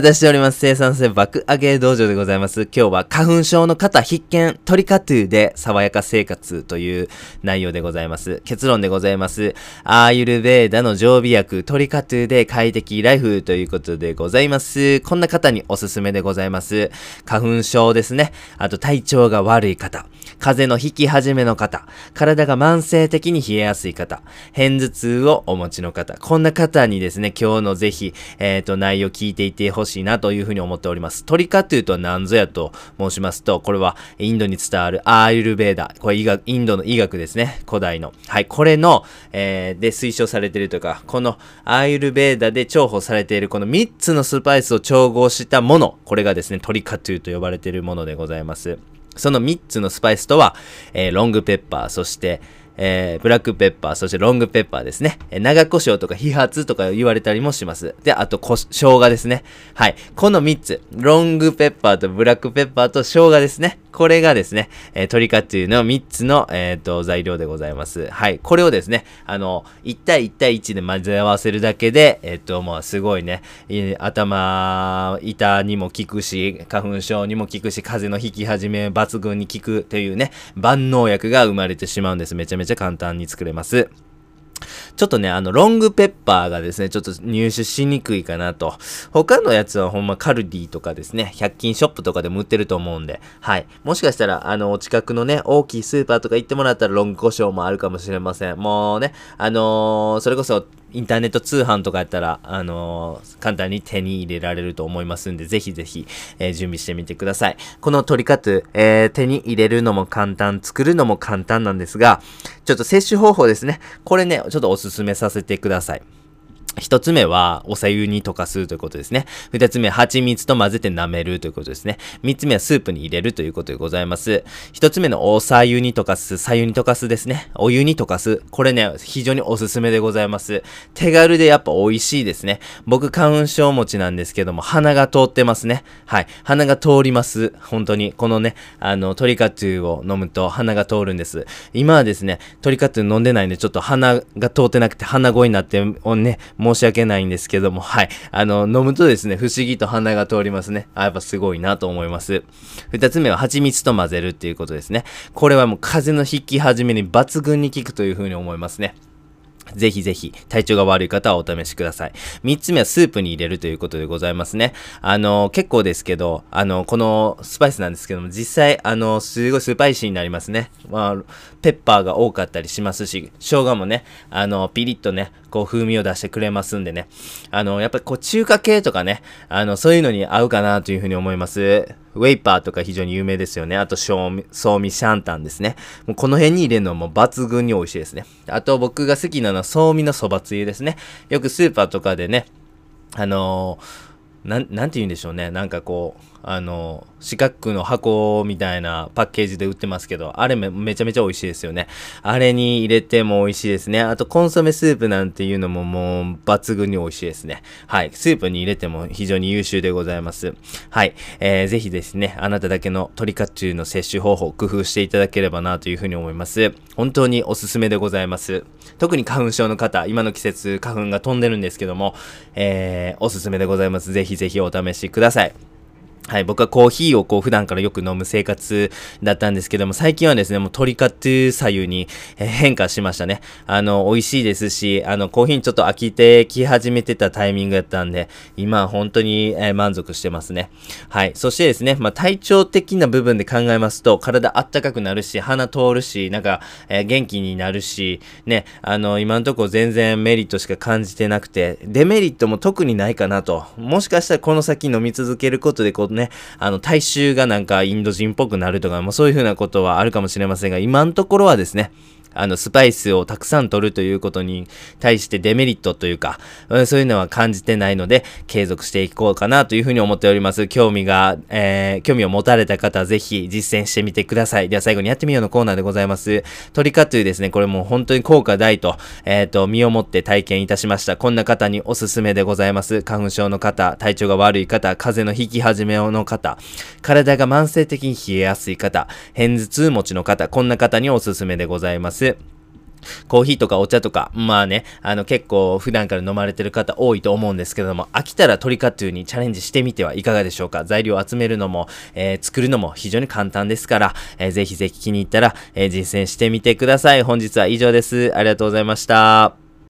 出しております生産性爆上げ道場でございます。今日は花粉症の方必見、トリカトゥーで爽やか生活という内容でございます。結論でございます。アーユルベーダの常備薬、トリカトゥーで快適ライフということでございます。こんな方におすすめでございます。花粉症ですね。あと体調が悪い方、風邪の引き始めの方、体が慢性的に冷えやすい方、片頭痛をお持ちの方、こんな方にですね、今日のぜひ、えっ、と、内容聞いていてほしいしいなというふうに思っております。トリカトゥーとは何ぞやと申しますと、これはインドに伝わるアーユルベーダ、これ医学、インドの医学ですね、古代の。はい、これの、えーで推奨されているというか、このアーユルベーダで重宝されているこの3つのスパイスを調合したもの、これがですね、トリカトゥーと呼ばれているものでございます。その3つのスパイスとは、えーロングペッパー、そして、えーブラックペッパー、そしてロングペッパーですね。えー長胡椒とか飛髪とか言われたりもします。で、あとこ、生姜ですね。はい。この3つ。ロングペッパーとブラックペッパーと生姜ですね。これがですね、えー、トリカっていうの3つの、えっ、と、材料でございます。はい。これをですね、あの、1対1対1で混ぜ合わせるだけで、えっ、と、まあ、すごいね、頭、痛にも効くし、花粉症にも効くし、風邪の引き始め抜群に効くというね、万能薬が生まれてしまうんです。めちゃめちゃ簡単に作れます。ちょっとね、あの、ロングペッパーがですね、ちょっと入手しにくいかなと。他のやつはほんまカルディとかですね、100均ショップとかでも売ってると思うんで、はい。もしかしたら、あの、お近くのね、大きいスーパーとか行ってもらったらロング胡椒もあるかもしれません。もうね、あのーそれこそ、インターネット通販とかやったら、あのー簡単に手に入れられると思いますんで、ぜひぜひ、えー準備してみてください。このトリカトゥ、えー手に入れるのも簡単、作るのも簡単なんですが、ちょっと摂取方法ですね。これね、ちょっとおすすめさせてください。一つ目は、お茶湯に溶かすということですね。二つ目は、蜂蜜と混ぜて舐めるということですね。三つ目は、スープに入れるということでございます。一つ目の、お茶湯に溶かす、茶湯に溶かすですね。お湯に溶かす。これね、非常におすすめでございます。手軽でやっぱ美味しいですね。僕、花粉症持ちなんですけども、鼻が通ってますね。はい。鼻が通ります。本当に。このね、あの、トリカトゥーを飲むと鼻が通るんです。今はですね、トリカトゥー飲んでないんで、ちょっと鼻が通ってなくて鼻声になって、ね、申し訳ないんですけども、はい。あの、飲むとですね、不思議と鼻が通りますね。あ、やっぱすごいなと思います。二つ目は蜂蜜と混ぜるっていうことですね。これはもう風邪の引き始めに抜群に効くというふうに思いますね。ぜひぜひ、体調が悪い方はお試しください。三つ目はスープに入れるということでございますね。あの、結構ですけど、あの、このスパイスなんですけども、実際、あの、すごいスパイシーになりますね。まあ、ペッパーが多かったりしますし、生姜もね、あの、ピリッとね、こう、風味を出してくれますんでね。あの、やっぱりこう、中華系とかね、あの、そういうのに合うかなというふうに思います。ウェイパーとか非常に有名ですよね。あと、ソーミ、ソーミシャンタンですね。もうこの辺に入れるのも抜群に美味しいですね。あと、僕が好きなのは、ソーミのそばつゆですね。よくスーパーとかでね、あのーなん、なんて言うんでしょうね。なんかこう、あの、四角の箱みたいなパッケージで売ってますけど、あれめめちゃめちゃ美味しいですよね。あれに入れても美味しいですね。あと、コンソメスープなんていうのももう抜群に美味しいですね。はい。スープに入れても非常に優秀でございます。はい。えー、ぜひですね、あなただけのトリカチュウの摂取方法、工夫していただければなというふうに思います。本当におすすめでございます。特に花粉症の方、今の季節花粉が飛んでるんですけども、えー、おすすめでございます。ぜひぜひお試しください。はい、僕はコーヒーをこう普段からよく飲む生活だったんですけども、最近はですね、もうトリカト左右に変化しましたね。あの、美味しいですし、あの、コーヒーにちょっと飽きてき始めてたタイミングだったんで、今は本当に、えー満足してますね。はい。そしてですね、まあ、体調的な部分で考えますと、体あったかくなるし、鼻通るし、なんか、えー元気になるし、ね、あの、今のところ全然メリットしか感じてなくて、デメリットも特にないかなと。もしかしたらこの先飲み続けることで、こうね、あの、体臭がなんかインド人っぽくなるとか、まあ、そういうふうなことはあるかもしれませんが、今のところはですね、あの、スパイスをたくさん取るということに対してデメリットというか、うんそういうのは感じてないので、継続していこうかなというふうに思っております。興味が、えー、興味を持たれた方ぜひ実践してみてください。では最後にやってみようのコーナーでございます。トリカというですね、これもう本当に効果大と、えっ、と、身をもって体験いたしました。こんな方におすすめでございます。花粉症の方、体調が悪い方、風邪の引き始めの方、体が慢性的に冷えやすい方、片頭痛持ちの方、こんな方におすすめでございます。コーヒーとかお茶とか、まあね、あの結構普段から飲まれてる方多いと思うんですけども、飽きたらトリカトゥーにチャレンジしてみてはいかがでしょうか？材料を集めるのも、えー、作るのも非常に簡単ですから、えー、ぜひぜひ気に入ったら、えー、実践してみてください。本日は以上です。ありがとうございました。